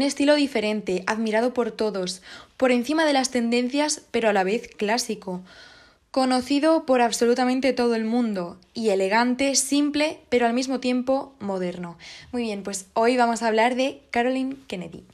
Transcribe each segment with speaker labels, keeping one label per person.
Speaker 1: un estilo diferente, admirado por todos, por encima de las tendencias, pero a la vez clásico. Conocido por absolutamente todo el mundo y elegante, simple, pero al mismo tiempo moderno. Muy bien, pues hoy vamos a hablar de Caroline Kennedy.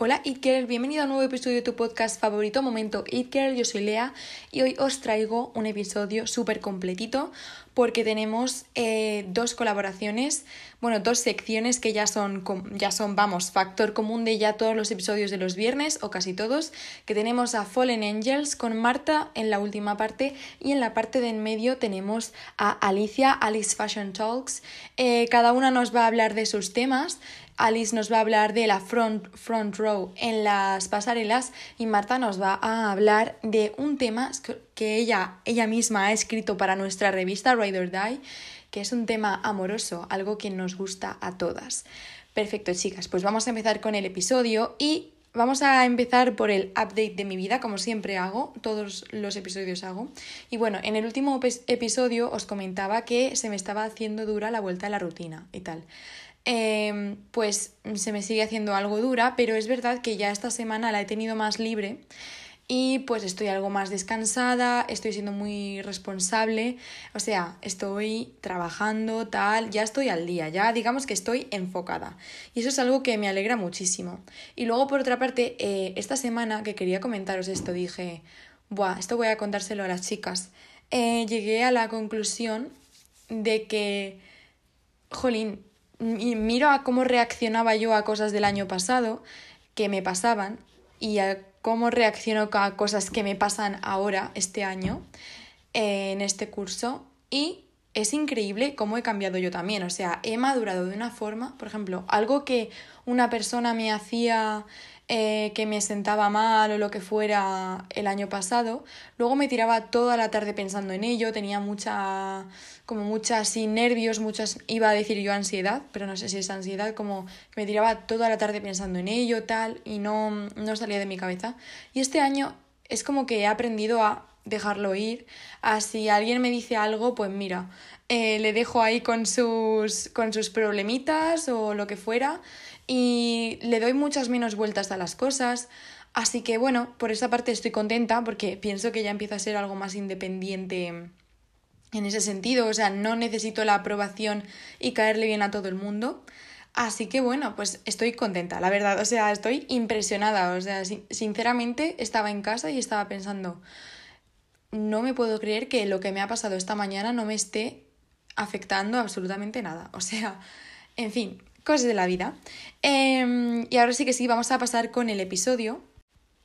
Speaker 1: Hola It Girl, bienvenido a un nuevo episodio de tu podcast favorito, Momento It Girl, yo soy Lea y hoy os traigo un episodio súper completito porque tenemos eh, dos colaboraciones, bueno, dos secciones que ya son, ya son, vamos, factor común de ya todos los episodios de los viernes o casi todos, que tenemos a Fallen Angels con Marta en la última parte y en la parte de en medio tenemos a Alicia, Alice Fashion Talks, eh, cada una nos va a hablar de sus temas. Alice nos va a hablar de la front, front row en las pasarelas y Marta nos va a hablar de un tema que ella, ella misma ha escrito para nuestra revista Ride or Die, que es un tema amoroso, algo que nos gusta a todas. Perfecto, chicas, pues vamos a empezar con el episodio y Vamos a empezar por el update de mi vida, como siempre hago, todos los episodios hago. Y bueno, en el último episodio os comentaba que se me estaba haciendo dura la vuelta a la rutina y tal. Em, pues se me sigue haciendo algo dura, pero es verdad que ya esta semana la he tenido más libre y pues estoy algo más descansada, estoy siendo muy responsable, o sea, estoy trabajando tal, ya estoy al día, ya digamos que estoy enfocada. Y eso es algo que me alegra muchísimo. Y luego por otra parte, eh, esta semana que quería comentaros esto, dije, buah, esto voy a contárselo a las chicas. Eh, llegué a la conclusión de que, jolín, miro a cómo reaccionaba yo a cosas del año pasado que me pasaban y a cómo reacciono a cosas que me pasan ahora, este año, en este curso. Y es increíble cómo he cambiado yo también. O sea, he madurado de una forma, por ejemplo, algo que una persona me hacía eh, que me sentaba mal o lo que fuera el año pasado, luego me tiraba toda la tarde pensando en ello, tenía mucha, como muchas así nervios, muchas, iba a decir yo ansiedad, pero no sé si es ansiedad, como que me tiraba toda la tarde pensando en ello, tal, y no, no salía de mi cabeza. Y este año es como que he aprendido a dejarlo ir, a si alguien me dice algo, pues mira, eh, le dejo ahí con sus, con sus problemitas o lo que fuera y le doy muchas menos vueltas a las cosas. Así que bueno, por esa parte estoy contenta porque pienso que ya empieza a ser algo más independiente en ese sentido. O sea, no necesito la aprobación y caerle bien a todo el mundo. Así que bueno, pues estoy contenta, la verdad. O sea, estoy impresionada. O sea, sinceramente estaba en casa y estaba pensando, no me puedo creer que lo que me ha pasado esta mañana no me esté afectando absolutamente nada. O sea, en fin, cosas de la vida. Em, y ahora sí que sí, vamos a pasar con el episodio.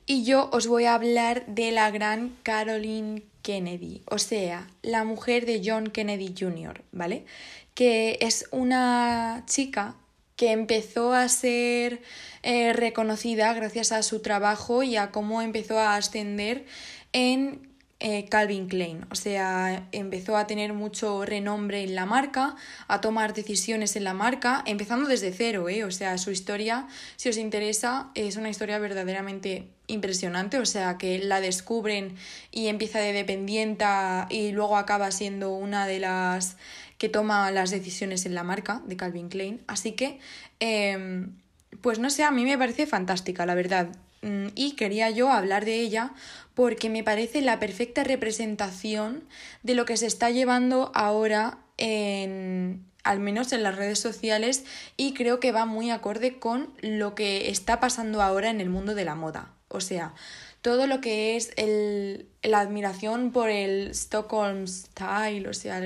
Speaker 1: Y yo os voy a hablar de la gran Caroline Kennedy, o sea, la mujer de John Kennedy Jr., ¿vale? Que es una chica que empezó a ser eh, reconocida gracias a su trabajo y a cómo empezó a ascender en eh, Calvin Klein. O sea, empezó a tener mucho renombre en la marca, a tomar decisiones en la marca, empezando desde cero, ¿eh? O sea, su historia, si os interesa, es una historia verdaderamente impresionante, o sea, que la descubren y empieza de dependienta y luego acaba siendo una de las que toma las decisiones en la marca de Calvin Klein. Así que, em, pues no sé, a mí me parece fantástica, la verdad. Mm, y quería yo hablar de ella porque me parece la perfecta representación de lo que se está llevando ahora en al menos en las redes sociales y creo que va muy acorde con lo que está pasando ahora en el mundo de la moda. O sea, todo lo que es el, la admiración por el Stockholm Style, o sea,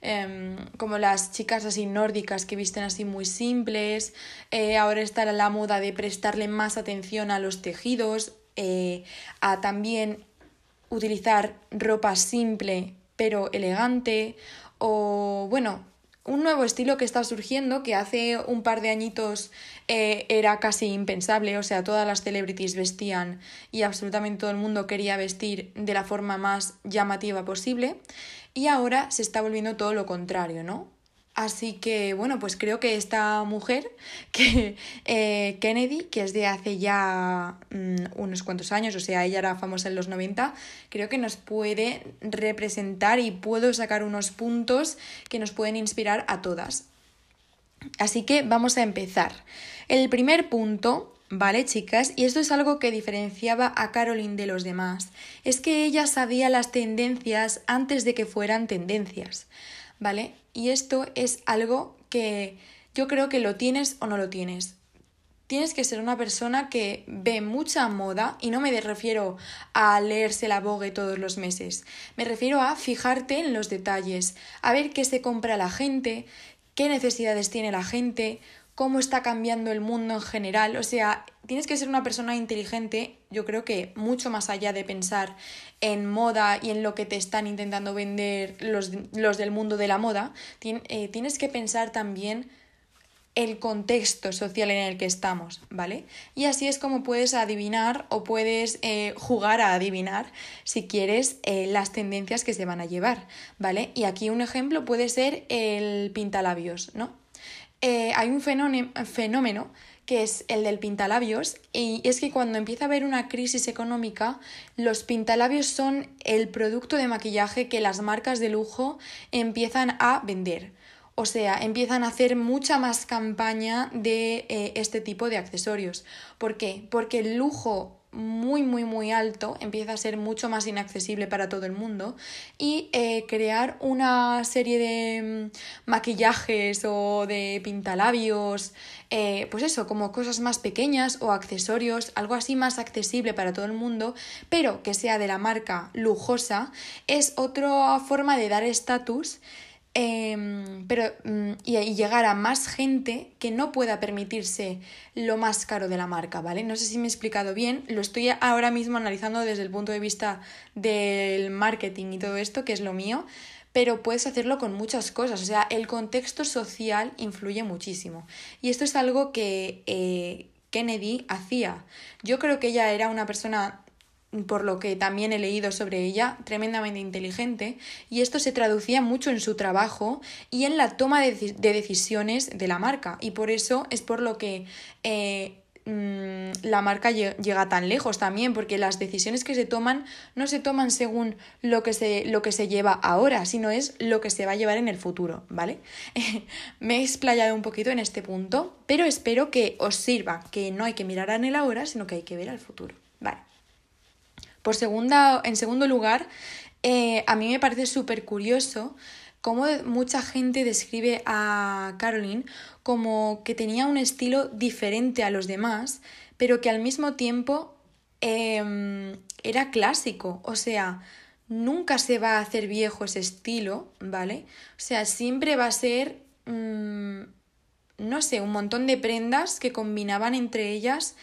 Speaker 1: em, como las chicas así nórdicas que visten así muy simples, eh, ahora está la moda de prestarle más atención a los tejidos, eh, a también utilizar ropa simple pero elegante, o bueno, un nuevo estilo que está surgiendo que hace un par de añitos eh, era casi impensable, o sea, todas las celebrities vestían y absolutamente todo el mundo quería vestir de la forma más llamativa posible y ahora se está volviendo todo lo contrario, ¿no? Así que bueno, pues creo que esta mujer, que eh, Kennedy, que es de hace ya mm, unos cuantos años, o sea, ella era famosa en los 90, creo que nos puede representar y puedo sacar unos puntos que nos pueden inspirar a todas. Así que vamos a empezar. El primer punto ¿vale, chicas? Y esto es algo que diferenciaba a Caroline de los demás. Es que ella sabía las tendencias antes de que fueran tendencias, ¿vale? Y esto es algo que yo creo que lo tienes o no lo tienes. Tienes que ser una persona que ve mucha moda y no me refiero a leerse la Vogue todos los meses. Me refiero a fijarte en los detalles, a ver qué se compra la gente, qué necesidades tiene la gente, cómo está cambiando el mundo en general. O sea, tienes que ser una persona inteligente, yo creo que mucho más allá de pensar en moda y en lo que te están intentando vender los, los del mundo de la moda, eh, tienes que pensar también el contexto social en el que estamos, ¿vale? Y así es como puedes adivinar o puedes eh, jugar a adivinar, si quieres, eh, las tendencias que se van a llevar, ¿vale? Y aquí un ejemplo puede ser el pintalabios, ¿no? Eh, hay un fenómeno que es el del pintalabios, y es que cuando empieza a haber una crisis económica, los pintalabios son el producto de maquillaje que las marcas de lujo empiezan a vender. O sea, empiezan a hacer mucha más campaña de eh, este tipo de accesorios. ¿Por qué? Porque el lujo muy, muy, muy alto empieza a ser mucho más inaccesible para todo el mundo. Y eh, crear una serie de mm, maquillajes o de pintalabios, eh, pues eso, como cosas más pequeñas o accesorios, algo así más accesible para todo el mundo, pero que sea de la marca lujosa, es otra forma de dar estatus Em, pero mm, y, llegar a más gente que no pueda permitirse lo más caro de la marca, ¿vale? No sé si me he explicado bien, lo estoy ahora mismo analizando desde el punto de vista del marketing y todo esto, que es lo mío, pero puedes hacerlo con muchas cosas, o sea, el contexto social influye muchísimo. Y esto es algo que eh, Kennedy hacía. Yo creo que ella era una persona por lo que también he leído sobre ella, tremendamente inteligente, y esto se traducía mucho en su trabajo y en la toma de, decisiones de la marca, y por eso es por lo que eh, mm, la marca llega tan lejos también, porque las decisiones que se toman no se toman según lo que se, lo que se lleva ahora, sino es lo que se va a llevar en el futuro, ¿vale? Me he explayado un poquito en este punto, pero espero que os sirva, que no hay que mirar en el ahora, sino que hay que ver al futuro. Por segunda, en segundo lugar, eh, a mí me parece súper curioso cómo mucha gente describe a Caroline como que tenía un estilo diferente a los demás, pero que al mismo tiempo em, era clásico. O sea, nunca se va a hacer viejo ese estilo, ¿vale? O sea, siempre va a ser, mm, no sé, un montón de prendas que combinaban entre ellas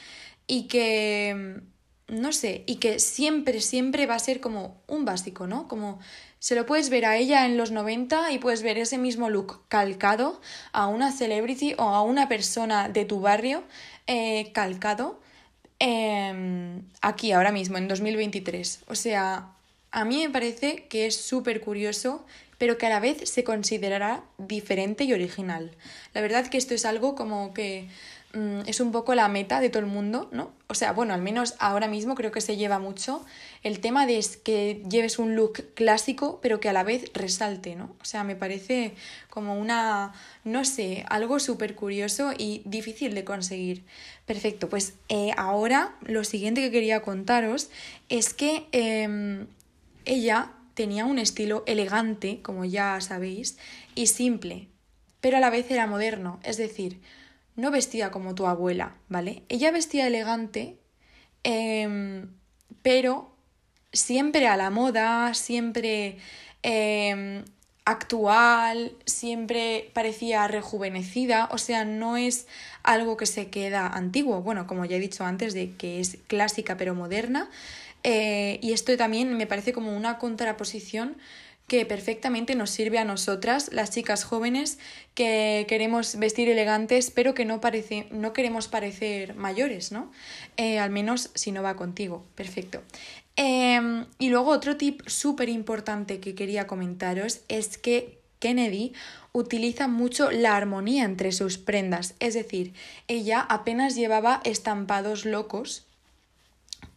Speaker 1: y que no sé, y que siempre, siempre va a ser como un básico, ¿no? Como se lo puedes ver a ella en los 90 y puedes ver ese mismo look calcado a una celebrity o a una persona de tu barrio eh, calcado em, aquí, ahora mismo, en 2023. O sea, a mí me parece que es súper curioso pero que a la vez se considerará diferente y original. La verdad que esto es algo como que es un poco la meta de todo el mundo, ¿no? O sea, bueno, al menos ahora mismo creo que se lleva mucho el tema de que lleves un look clásico, pero que a la vez resalte, ¿no? O sea, me parece como una, no sé, algo súper curioso y difícil de conseguir. Perfecto, pues eh, ahora lo siguiente que quería contaros es que em, ella tenía un estilo elegante, como ya sabéis, y simple, pero a la vez era moderno, es decir, no vestía como tu abuela, ¿vale? Ella vestía elegante, em, pero siempre a la moda, siempre em, actual, siempre parecía rejuvenecida, o sea, no es algo que se queda antiguo, bueno, como ya he dicho antes, de que es clásica pero moderna, eh, y esto también me parece como una contraposición que perfectamente nos sirve a nosotras, las chicas jóvenes, que queremos vestir elegantes, pero que no, parece, no queremos parecer mayores, ¿no? Eh, al menos si no va contigo. Perfecto. Em, y luego otro tip súper importante que quería comentaros es que Kennedy utiliza mucho la armonía entre sus prendas, es decir, ella apenas llevaba estampados locos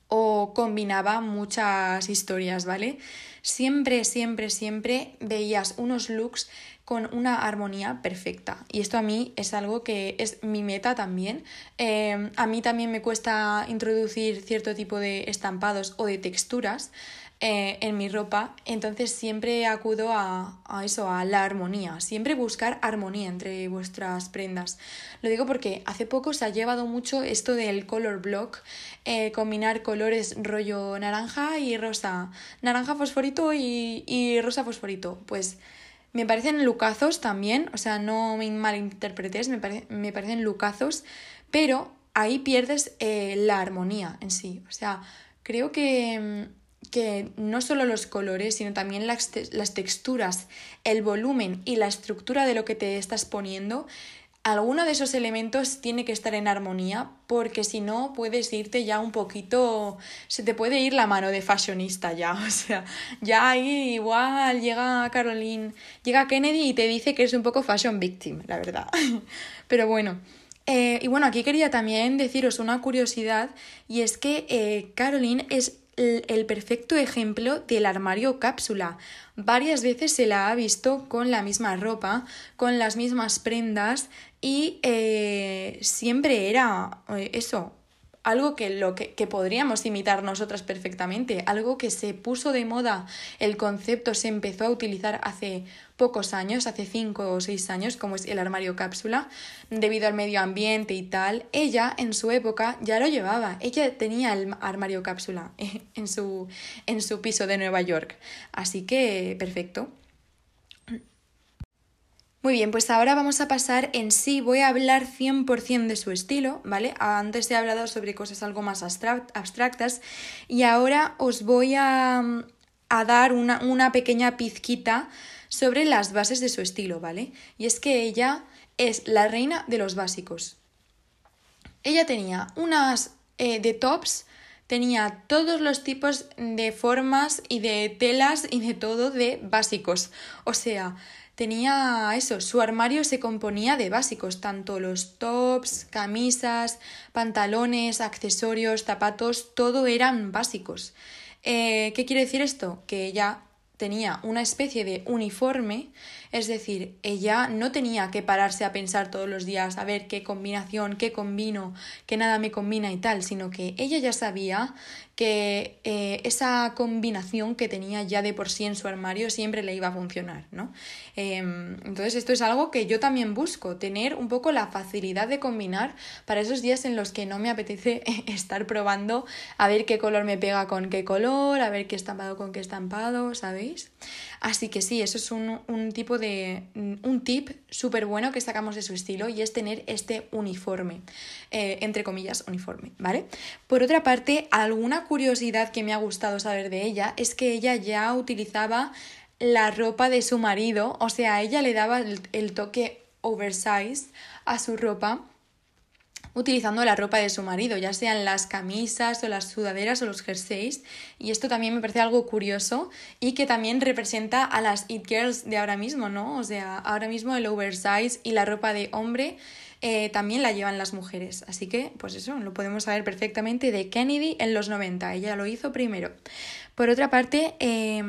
Speaker 1: o combinaba muchas historias, ¿vale? Siempre, siempre, siempre veías unos looks con una armonía perfecta. Y esto a mí es algo que es mi meta también. Eh, a mí también me cuesta introducir cierto tipo de estampados o de texturas. Eh, en mi ropa, entonces siempre acudo a, a, eso, a la armonía, siempre buscar armonía entre vuestras prendas. Lo digo porque hace poco se ha llevado mucho esto del color block, eh, combinar colores rollo naranja y rosa, naranja fosforito y, y rosa fosforito, pues... Me parecen lucazos también, o sea, no me malinterpretes, me, me parecen lucazos, pero ahí pierdes eh, la armonía en sí. O sea, creo que mm, que no solo los colores, sino también las, las texturas, el volumen y la estructura de lo que te estás poniendo, alguno de esos elementos tiene que estar en armonía porque si no puedes irte ya un poquito, se te puede ir la mano de fashionista ya, o sea, ya ahí igual llega Caroline, llega Kennedy y te dice que es un poco fashion victim, la verdad. Pero bueno, eh, y bueno, aquí quería también deciros una curiosidad y es que eh, Caroline es el perfecto ejemplo del armario cápsula. Varias veces se la ha visto con la misma ropa, con las mismas prendas y eh, siempre era eh, eso, algo que, lo que, que, podríamos imitar nosotras perfectamente, algo que se puso de moda, el concepto se empezó a utilizar hace pocos años, hace cinco o seis años, como es el armario cápsula, debido al medio ambiente y tal. Ella en su época ya lo llevaba, ella tenía el armario cápsula en su, en su piso de Nueva York. Así que, perfecto. Muy bien, pues ahora vamos a pasar en sí, voy a hablar 100% de su estilo, ¿vale? Antes he hablado sobre cosas algo más abstractas y ahora os voy a, a dar una, una, pequeña pizquita sobre las bases de su estilo, ¿vale? Y es que ella es la reina de los básicos. Ella tenía unas eh, de tops, tenía todos los tipos de formas y de telas y de todo de básicos. O sea, tenía eso, su armario se componía de básicos, tanto los tops, camisas, pantalones, accesorios, zapatos, todo eran básicos. Eh, ¿Qué quiere decir esto? Que ella tenía una especie de uniforme, es decir, ella no tenía que pararse a pensar todos los días a ver qué combinación, qué combino, qué nada me combina y tal, sino que ella ya sabía que eh, esa combinación que tenía ya de por sí en su armario siempre le iba a funcionar, ¿no? Em, entonces esto es algo que yo también busco, tener un poco la facilidad de combinar para esos días en los que no me apetece estar probando a ver qué color me pega con qué color, a ver qué estampado con qué estampado, ¿sabéis? Así que sí, eso es un, un tipo de. un tip súper bueno que sacamos de su estilo y es tener este uniforme. Eh, entre comillas, uniforme, ¿vale? Por otra parte, alguna curiosidad que me ha gustado saber de ella es que ella ya utilizaba la ropa de su marido, o sea, ella le daba el toque oversize a su ropa utilizando la ropa de su marido, ya sean las camisas o las sudaderas o los jerseys. Y esto también me parece algo curioso y que también representa a las It Girls de ahora mismo, ¿no? O sea, ahora mismo el oversize y la ropa de hombre eh, también la llevan las mujeres. Así que, pues eso, lo podemos saber perfectamente de Kennedy en los 90. Ella lo hizo primero. Por otra parte, eh,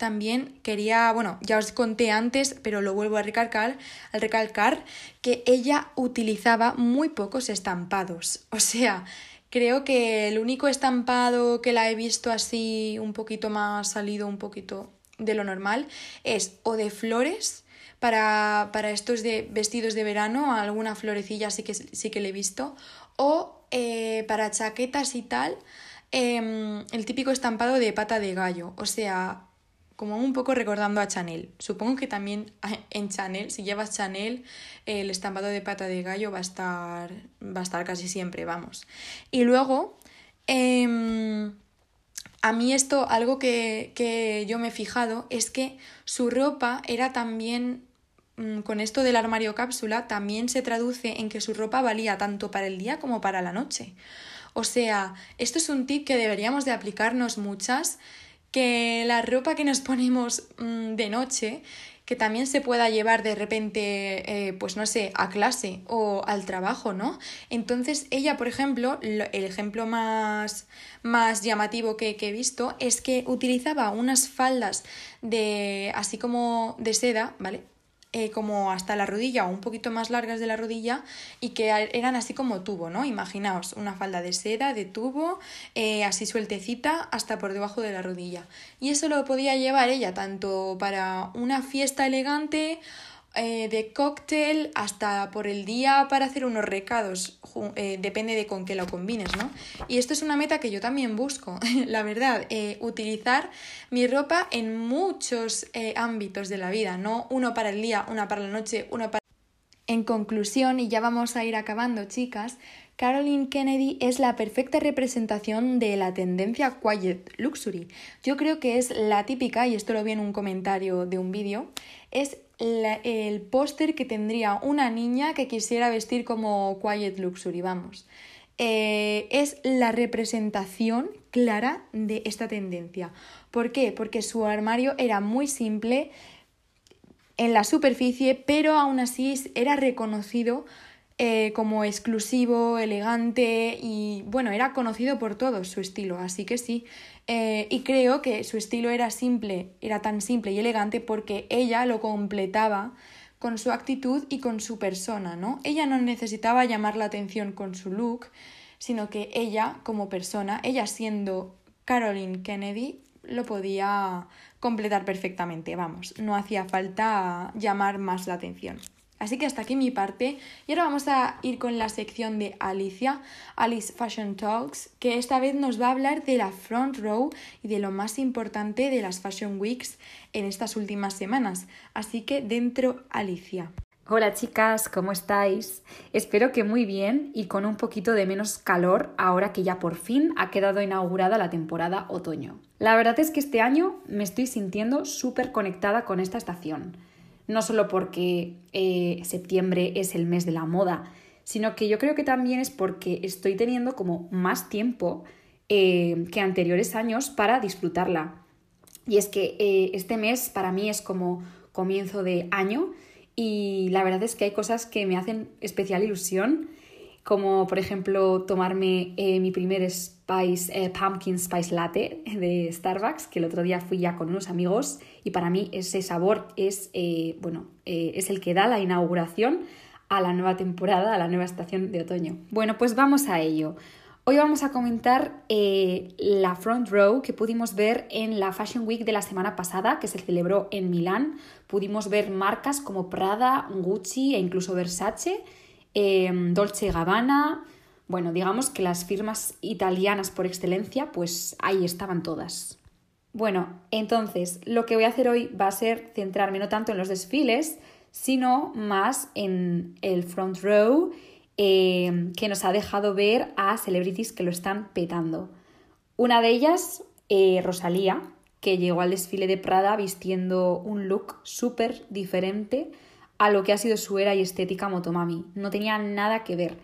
Speaker 1: también quería, bueno, ya os conté antes, pero lo vuelvo a recalcar, al recalcar que ella utilizaba muy pocos estampados. O sea, creo que el único estampado que la he visto así un poquito más salido, un poquito de lo normal, es o de flores para, para estos de vestidos de verano, alguna florecilla sí que, sí que le he visto, o eh, para chaquetas y tal, em, el típico estampado de pata de gallo. O sea, como un poco recordando a Chanel. Supongo que también en Chanel, si llevas Chanel, el estampado de pata de gallo va a estar, va a estar casi siempre, vamos. Y luego, em, a mí esto, algo que, que yo me he fijado, es que su ropa era también mm, con esto del armario cápsula también se traduce en que su ropa valía tanto para el día como para la noche. O sea, esto es un tip que deberíamos de aplicarnos muchas que la ropa que nos ponemos mm, de noche, que también se pueda llevar de repente, eh, pues no sé, a clase o al trabajo, ¿no? Entonces ella, por ejemplo, el ejemplo más, más llamativo que, que he visto es que utilizaba unas faldas de así como de seda, ¿vale? Eh, como hasta la rodilla o un poquito más largas de la rodilla y que eran así como tubo, ¿no? Imaginaos una falda de seda, de tubo, eh, así sueltecita hasta por debajo de la rodilla. Y eso lo podía llevar ella tanto para una fiesta elegante eh, de cóctel hasta por el día para hacer unos recados, eh, depende de con qué lo combines, ¿no? Y esto es una meta que yo también busco, la verdad, eh, utilizar mi ropa en muchos ámbitos de la vida, no uno para el día, una para la noche, una para... En conclusión, y ya vamos a ir acabando, chicas, Caroline Kennedy es la perfecta representación de la tendencia quiet luxury. Yo creo que es la típica, y esto lo vi en un comentario de un vídeo, es el póster que tendría una niña que quisiera vestir como Quiet Luxury, vamos. Eh, es la representación clara de esta tendencia. ¿Por qué? Porque su armario era muy simple en la superficie, pero aún así era reconocido eh, como exclusivo, elegante y bueno, era conocido por todos su estilo, así que sí. Eh, y creo que su estilo era simple, era tan simple y elegante porque ella lo completaba con su actitud y con su persona, ¿no? Ella no necesitaba llamar la atención con su look, sino que ella como persona, ella siendo Caroline Kennedy, lo podía completar perfectamente, vamos, no hacía falta llamar más la atención. Así que hasta aquí mi parte y ahora vamos a ir con la sección de Alicia, Alice Fashion Talks, que esta vez nos va a hablar de la front row y de lo más importante de las Fashion Weeks en estas últimas semanas. Así que dentro Alicia.
Speaker 2: Hola chicas, ¿cómo estáis? Espero que muy bien y con un poquito de menos calor ahora que ya por fin ha quedado inaugurada la temporada otoño. La verdad es que este año me estoy sintiendo súper conectada con esta estación no solo porque eh, septiembre es el mes de la moda, sino que yo creo que también es porque estoy teniendo como más tiempo eh, que anteriores años para disfrutarla. Y es que eh, este mes para mí es como comienzo de año y la verdad es que hay cosas que me hacen especial ilusión como por ejemplo tomarme eh, mi primer spice, eh, pumpkin spice latte de Starbucks, que el otro día fui ya con unos amigos y para mí ese sabor es, eh, bueno, es el que da la inauguración a la nueva temporada, a la nueva estación de otoño. Bueno, pues vamos a ello. Hoy vamos a comentar la front row que pudimos ver en la Fashion Week de la semana pasada, que se celebró en Milán. Pudimos ver marcas como Prada, Gucci e incluso Versace Em, Dolce Gabbana, bueno, digamos que las firmas italianas por excelencia, pues ahí estaban todas. Bueno, entonces lo que voy a hacer hoy va a ser centrarme no tanto en los desfiles, sino más en el front row em, que nos ha dejado ver a celebrities que lo están petando. Una de ellas, eh, Rosalía, que llegó al desfile de Prada vistiendo un look súper diferente a lo que ha sido su era y estética Motomami. No tenía nada que ver.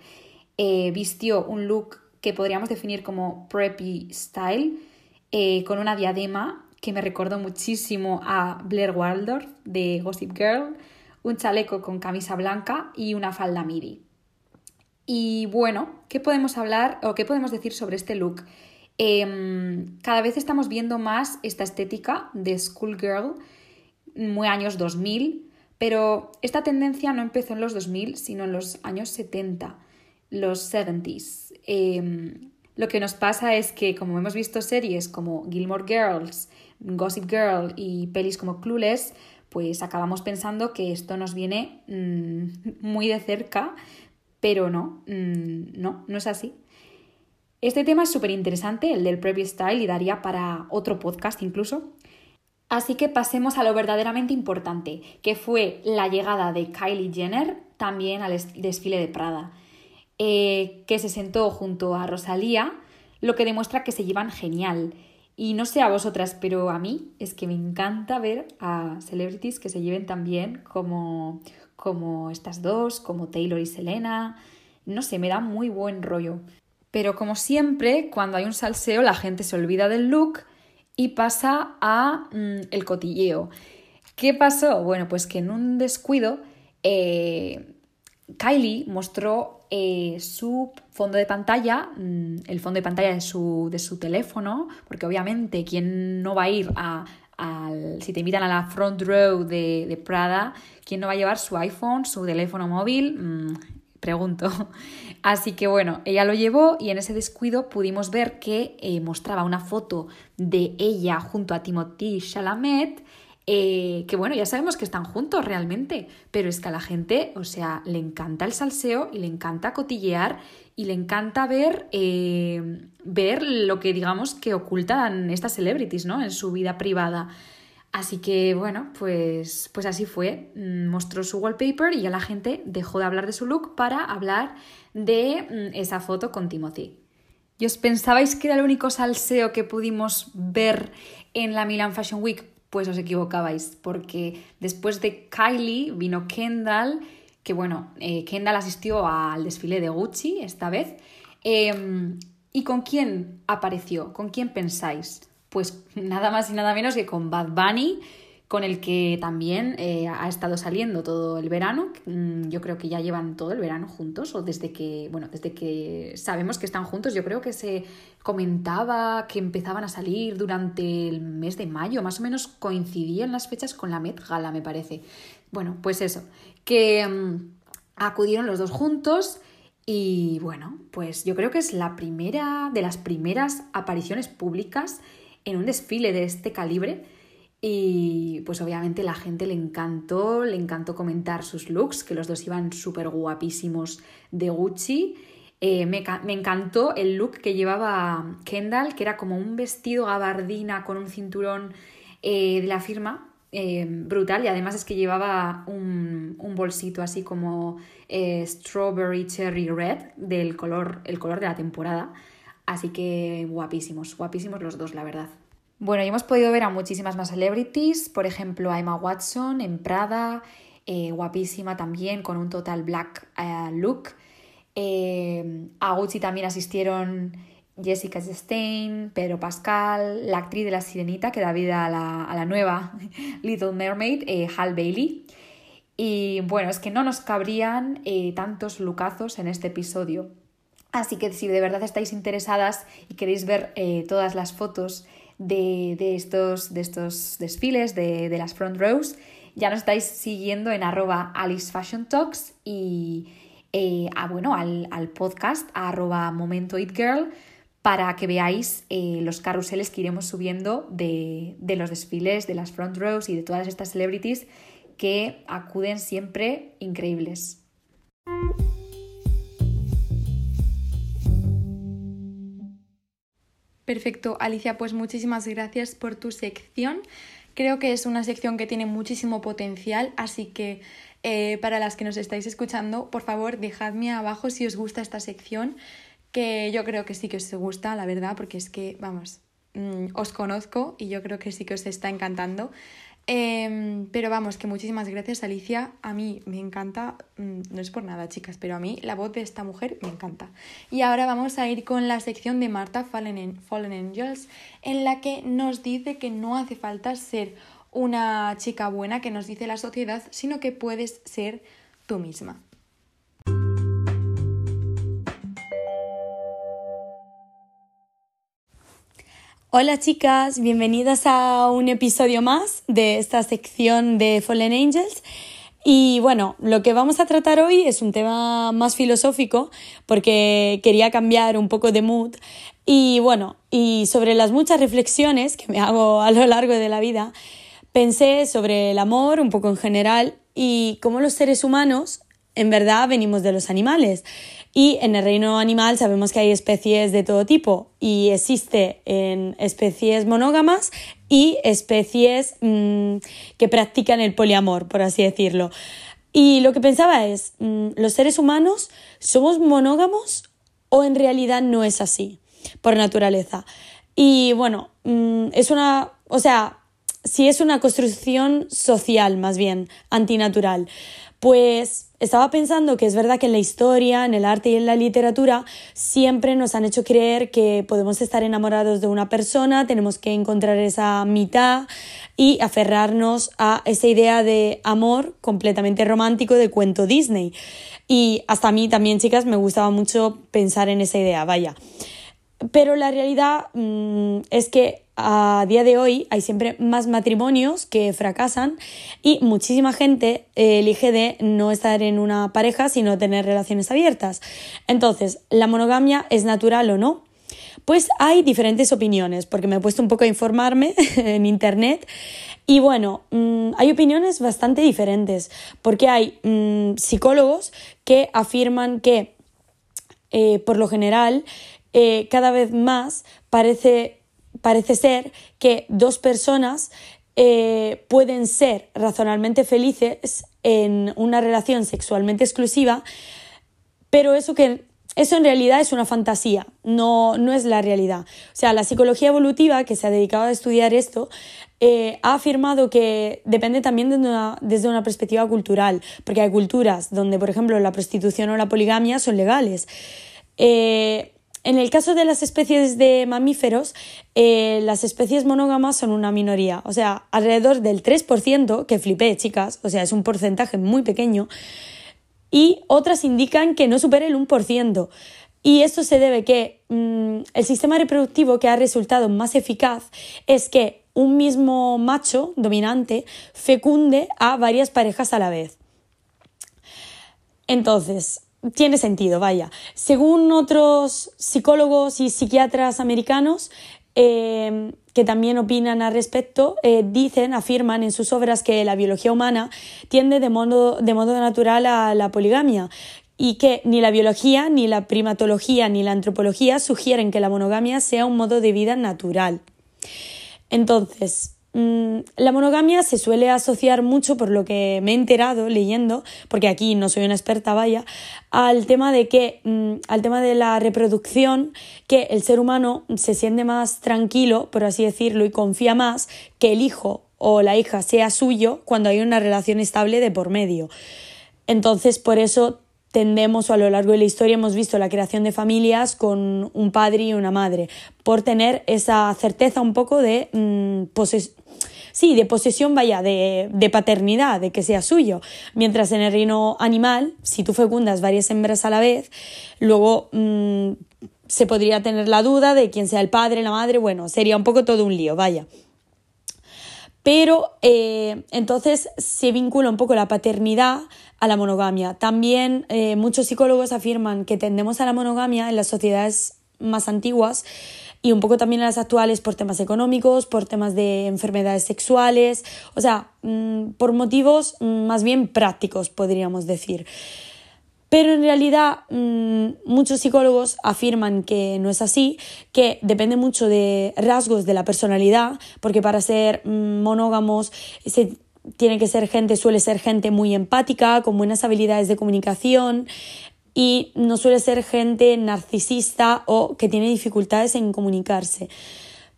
Speaker 2: Eh, vistió un look que podríamos definir como preppy style, eh, con una diadema que me recordó muchísimo a Blair Waldorf de Gossip Girl, un chaleco con camisa blanca y una falda midi. Y bueno, ¿qué podemos hablar o qué podemos decir sobre este look? Em, cada vez estamos viendo más esta estética de schoolgirl, muy años 2000, pero esta tendencia no empezó en los 2000, sino en los años 70, los 70s. Em, lo que nos pasa es que, como hemos visto series como Gilmore Girls, Gossip Girl y pelis como Clueless, pues acabamos pensando que esto nos viene mm, muy de cerca, pero no, mm, no, no es así. Este tema es súper interesante, el del preview style, y daría para otro podcast incluso, Así que pasemos a lo verdaderamente importante, que fue la llegada de Kylie Jenner también al desfile de Prada, eh, que se sentó junto a Rosalía, lo que demuestra que se llevan genial. Y no sé a vosotras, pero a mí es que me encanta ver a celebrities que se lleven tan bien como, como estas dos, como Taylor y Selena. No sé, me da muy buen rollo. Pero como siempre, cuando hay un salseo, la gente se olvida del look y pasa a mm, el cotilleo. ¿Qué pasó? Bueno, pues que en un descuido eh, Kylie mostró eh, su fondo de pantalla, mm, el fondo de pantalla de su, de su teléfono, porque obviamente quien no va a ir a, al, si te invitan a la front row de, de, Prada, ¿quién no va a llevar su iPhone, su teléfono móvil? Mm, pregunto. Así que bueno, ella lo llevó y en ese descuido pudimos ver que eh, mostraba una foto de ella junto a Timothy Chalamet eh, que bueno, ya sabemos que están juntos realmente, pero es que a la gente, o sea, le encanta el salseo y le encanta cotillear y le encanta ver, eh, ver lo que digamos que ocultan estas celebrities, ¿no? En su vida privada. Así que bueno, pues, pues así fue. Mm, mostró su wallpaper y ya la gente dejó de hablar de su look para hablar de mm, esa foto con Timothy. ¿Y os pensabais que era el único salseo que pudimos ver en la Milan Fashion Week? pues os equivocabais, porque después de Kylie vino Kendall, que bueno, eh, Kendall asistió al desfile de Gucci esta vez. Em, ¿Y con quién apareció? ¿Con quién pensáis? Pues nada más y nada menos que con Bad Bunny, con el que también eh, ha estado saliendo todo el verano. Mm, yo creo que ya llevan todo el verano juntos, o desde que, bueno, desde que sabemos que están juntos, yo creo que se comentaba que empezaban a salir durante el mes de mayo, más o menos coincidían las fechas con la Met Gala, me parece. Bueno, pues eso, que mm, acudieron los dos juntos. Y bueno, pues yo creo que es la primera de las primeras apariciones públicas en un desfile de este calibre y pues obviamente la gente le encantó, le encantó comentar sus looks, que los dos iban súper guapísimos de Gucci. Eh, me, encantó el look que llevaba Kendall, que era como un vestido gabardina con un cinturón eh, de la firma, eh, brutal, y además es que llevaba un, un bolsito así como strawberry cherry red del color, el color de la temporada. Así que guapísimos, guapísimos los dos, la verdad. Bueno, y hemos podido ver a muchísimas más celebrities, por ejemplo a Emma Watson en Prada, eh, guapísima también, con un total black eh, look. Eh, a Gucci también asistieron Jessica Chastain, Pedro Pascal, la actriz de La Sirenita que da vida a la nueva Little Mermaid, Hal Bailey. Y bueno, es que no nos cabrían tantos lucazos en este episodio. Así que si de verdad estáis interesadas y queréis ver todas las fotos de, estos, de estos desfiles, de, las front rows. Ya nos estáis siguiendo en arroba Alice Fashion Talks y eh, bueno, al, podcast arroba Momento It Girl para que veáis eh, los carruseles que iremos subiendo de, de los desfiles, de las front rows y de todas estas celebrities que acuden siempre increíbles.
Speaker 1: Perfecto, Alicia, pues muchísimas gracias por tu sección. Creo que es una sección que tiene muchísimo potencial, así que eh, para las que nos estáis escuchando, por favor, dejadme abajo si os gusta esta sección, que yo creo que sí que os gusta, la verdad, porque es que, vamos, mm, os conozco y yo creo que sí que os está encantando. Em, pero vamos, que muchísimas gracias Alicia. A mí me encanta, mm, no es por nada chicas, pero a mí la voz de esta mujer me encanta. Y ahora vamos a ir con la sección de Marta Fallen, Fallen Angels, en la que nos dice que no hace falta ser una chica buena que nos dice la sociedad, sino que puedes ser tú misma. Hola chicas, bienvenidas a un episodio más de esta sección de Fallen Angels. Y bueno, lo que vamos a tratar hoy es un tema más filosófico porque quería cambiar un poco de mood. Y bueno, y sobre las muchas reflexiones que me hago a lo largo de la vida, pensé sobre el amor un poco en general y cómo los seres humanos en verdad venimos de los animales. Y en el reino animal sabemos que hay especies de todo tipo y existe en especies monógamas y especies mm, que practican el poliamor, por así decirlo. Y lo que pensaba es, mm, ¿los seres humanos somos monógamos o en realidad no es así por naturaleza? Y bueno, mm, es una, o sea,
Speaker 3: si es una construcción social, más bien, antinatural. Pues estaba pensando que es verdad que en la historia, en el arte y en la literatura siempre nos han hecho creer que podemos estar enamorados de una persona, tenemos que encontrar esa mitad y aferrarnos a esa idea de amor completamente romántico de cuento Disney. Y hasta a mí también, chicas, me gustaba mucho pensar en esa idea, vaya. Pero la realidad mm, es que a día de hoy hay siempre más matrimonios que fracasan y muchísima gente elige de no estar en una pareja sino tener relaciones abiertas. Entonces, ¿la monogamia es natural o no? Pues hay diferentes opiniones, porque me he puesto un poco a informarme en internet y bueno, mm, hay opiniones bastante diferentes, porque hay mm, psicólogos que afirman que eh, por lo general eh, cada vez más parece parece ser que dos personas eh, pueden ser razonablemente felices en una relación sexualmente exclusiva, pero eso que eso en realidad es una fantasía, no, no es la realidad. O sea, la psicología evolutiva, que se ha dedicado a estudiar esto, eh, ha afirmado que depende también desde una perspectiva cultural, porque hay culturas donde, por ejemplo, la prostitución o la poligamia son legales. Eh, en el caso de las especies de mamíferos, eh, las especies monógamas son una minoría, o sea, alrededor del 3%, que flipé, chicas, o sea, es un porcentaje muy pequeño, y otras indican que no supera el 1%. Y esto se debe que mm, el sistema reproductivo que ha resultado más eficaz es que un mismo macho dominante fecunde a varias parejas a la vez. Entonces, tiene sentido, vaya. Según otros psicólogos y psiquiatras americanos, eh, que también opinan al respecto, eh, dicen, afirman en sus obras que la biología humana tiende de modo, de modo natural a la poligamia y que ni la biología, ni la primatología, ni la antropología sugieren que la monogamia sea un modo de vida natural. Entonces, la monogamia se suele asociar mucho, por lo que me he enterado leyendo, porque aquí no soy una experta, vaya, al tema de que, mm, al tema de la reproducción, que el ser humano se siente más tranquilo, por así decirlo, y confía más que el hijo o la hija sea suyo cuando hay una relación estable de por medio. Entonces, por eso tendemos o a lo largo de la historia hemos visto la creación de familias con un padre y una madre, por tener esa certeza un poco de mm, sí, de posesión, vaya, de, de, paternidad, de que sea suyo. Mientras en el reino animal, si tú fecundas varias hembras a la vez, luego mm, se podría tener la duda de quién sea el padre, la madre, bueno, sería un poco todo un lío, vaya. Pero eh, entonces se vincula un poco la paternidad a la monogamia. También eh, muchos psicólogos afirman que tendemos a la monogamia en las sociedades más antiguas y un poco también en las actuales por temas económicos, por temas de enfermedades sexuales, o sea, mm, por motivos mm, más bien prácticos, podríamos decir. Pero en realidad mm, muchos psicólogos afirman que no es así, que depende mucho de rasgos de la personalidad, porque para ser monógamos se tiene que ser gente, suele ser gente muy empática, con buenas habilidades de comunicación y no suele ser gente narcisista o que tiene dificultades en comunicarse.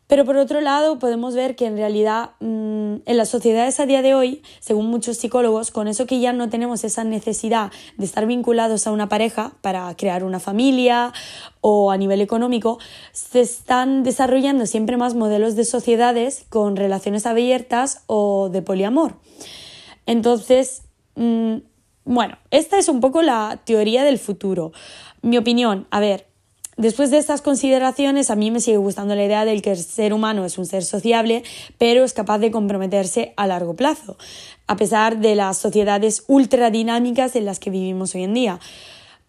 Speaker 3: Pero por otro lado, podemos ver que en realidad mm, en las sociedades a día de hoy, según muchos psicólogos, con eso que ya no tenemos esa necesidad de estar vinculados a una pareja para crear una familia o a nivel económico, se están desarrollando siempre más modelos de sociedades con relaciones abiertas o de poliamor. Entonces, mm, bueno, esta es un poco la teoría del futuro. Mi opinión, a ver, Después de estas consideraciones, a mí me sigue gustando la idea del que el ser humano es un ser sociable, pero es capaz de comprometerse a largo plazo, a pesar de las sociedades ultradinámicas en las que vivimos hoy en día.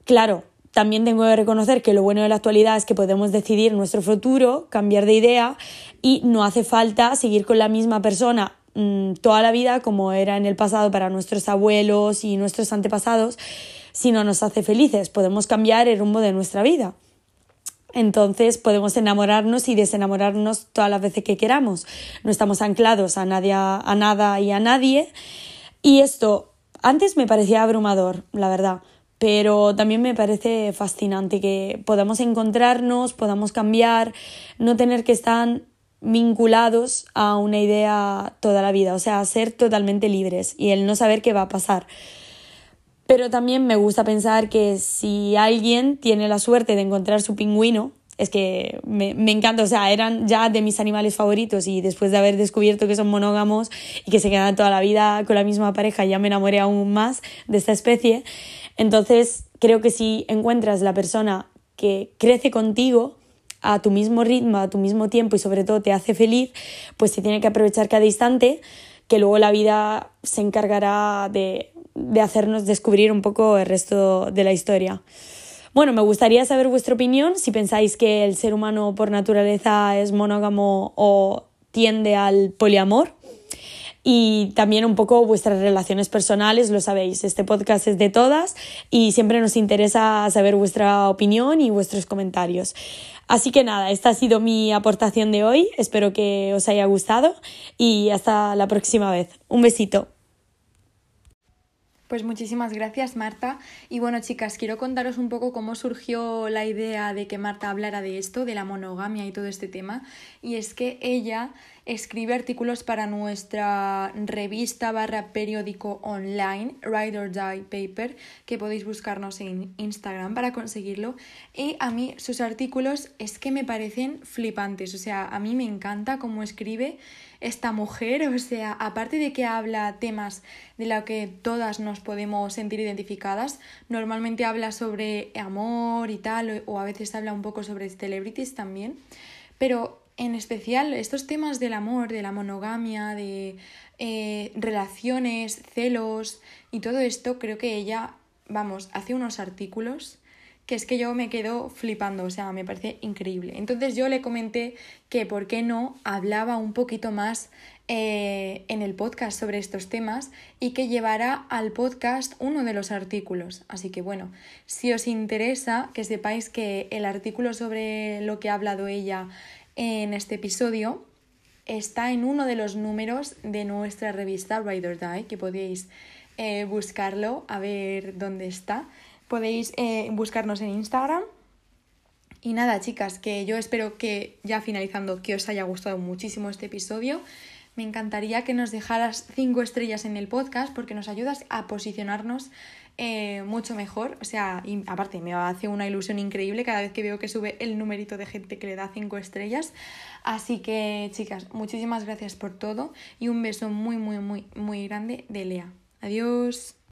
Speaker 3: Claro, también tengo que reconocer que lo bueno de la actualidad es que podemos decidir nuestro futuro, cambiar de idea y no hace falta seguir con la misma persona mm, toda la vida como era en el pasado para nuestros abuelos y nuestros antepasados, si no nos hace felices. Podemos cambiar el rumbo de nuestra vida. Entonces podemos enamorarnos y desenamorarnos todas las veces que queramos. No estamos anclados a, nadie, a nada y a nadie. Y esto antes me parecía abrumador, la verdad, pero también me parece fascinante que podamos encontrarnos, podamos cambiar, no tener que estar vinculados a una idea toda la vida, o sea, ser totalmente libres y el no saber qué va a pasar. Pero también me gusta pensar que si alguien tiene la suerte de encontrar su pingüino, es que me, encanta, o sea, eran ya de mis animales favoritos y después de haber descubierto que son monógamos y que se quedan toda la vida con la misma pareja, ya me enamoré aún más de esta especie. Entonces, creo que si encuentras la persona que crece contigo, a tu mismo ritmo, a tu mismo tiempo y sobre todo te hace feliz, pues se tiene que aprovechar cada instante, que luego la vida se encargará de, de hacernos descubrir un poco el resto de la historia. Bueno, me gustaría saber vuestra opinión, si pensáis que el ser humano por naturaleza es monógamo o tiende al poliamor y también un poco vuestras relaciones personales, lo sabéis, este podcast es de todas y siempre nos interesa saber vuestra opinión y vuestros comentarios. Así que nada, esta ha sido mi aportación de hoy, espero que os haya gustado y hasta la próxima vez. Un besito.
Speaker 1: Pues muchísimas gracias Marta. Y bueno chicas, quiero contaros un poco cómo surgió la idea de que Marta hablara de esto, de la monogamia y todo este tema. Y es que ella escribe artículos para nuestra revista barra periódico online, Ride or Die Paper, que podéis buscarnos en Instagram para conseguirlo. Y a mí sus artículos es que me parecen flipantes, o sea, a mí me encanta cómo escribe esta mujer, o sea, aparte de que habla temas de los que todas nos podemos sentir identificadas, normalmente habla sobre amor y tal, o a veces habla un poco sobre celebrities también, pero en especial estos temas del amor, de la monogamia, de eh, relaciones, celos y todo esto, creo que ella, vamos, hace unos artículos que es que yo me quedo flipando, o sea, me parece increíble. Entonces yo le comenté que por qué no hablaba un poquito más eh, en el podcast sobre estos temas y que llevara al podcast uno de los artículos. Así que bueno, si os interesa que sepáis que el artículo sobre lo que ha hablado ella en este episodio está en uno de los números de nuestra revista Ride or Die, que podéis eh, buscarlo a ver dónde está. Podéis eh, buscarnos en Instagram. Y nada, chicas, que yo espero que ya finalizando que os haya gustado muchísimo este episodio. Me encantaría que nos dejaras cinco estrellas en el podcast porque nos ayudas a posicionarnos eh, mucho mejor. O sea, y aparte me hace una ilusión increíble cada vez que veo que sube el numerito de gente que le da 5 estrellas. Así que, chicas, muchísimas gracias por todo y un beso muy, muy, muy, muy grande de Lea. Adiós.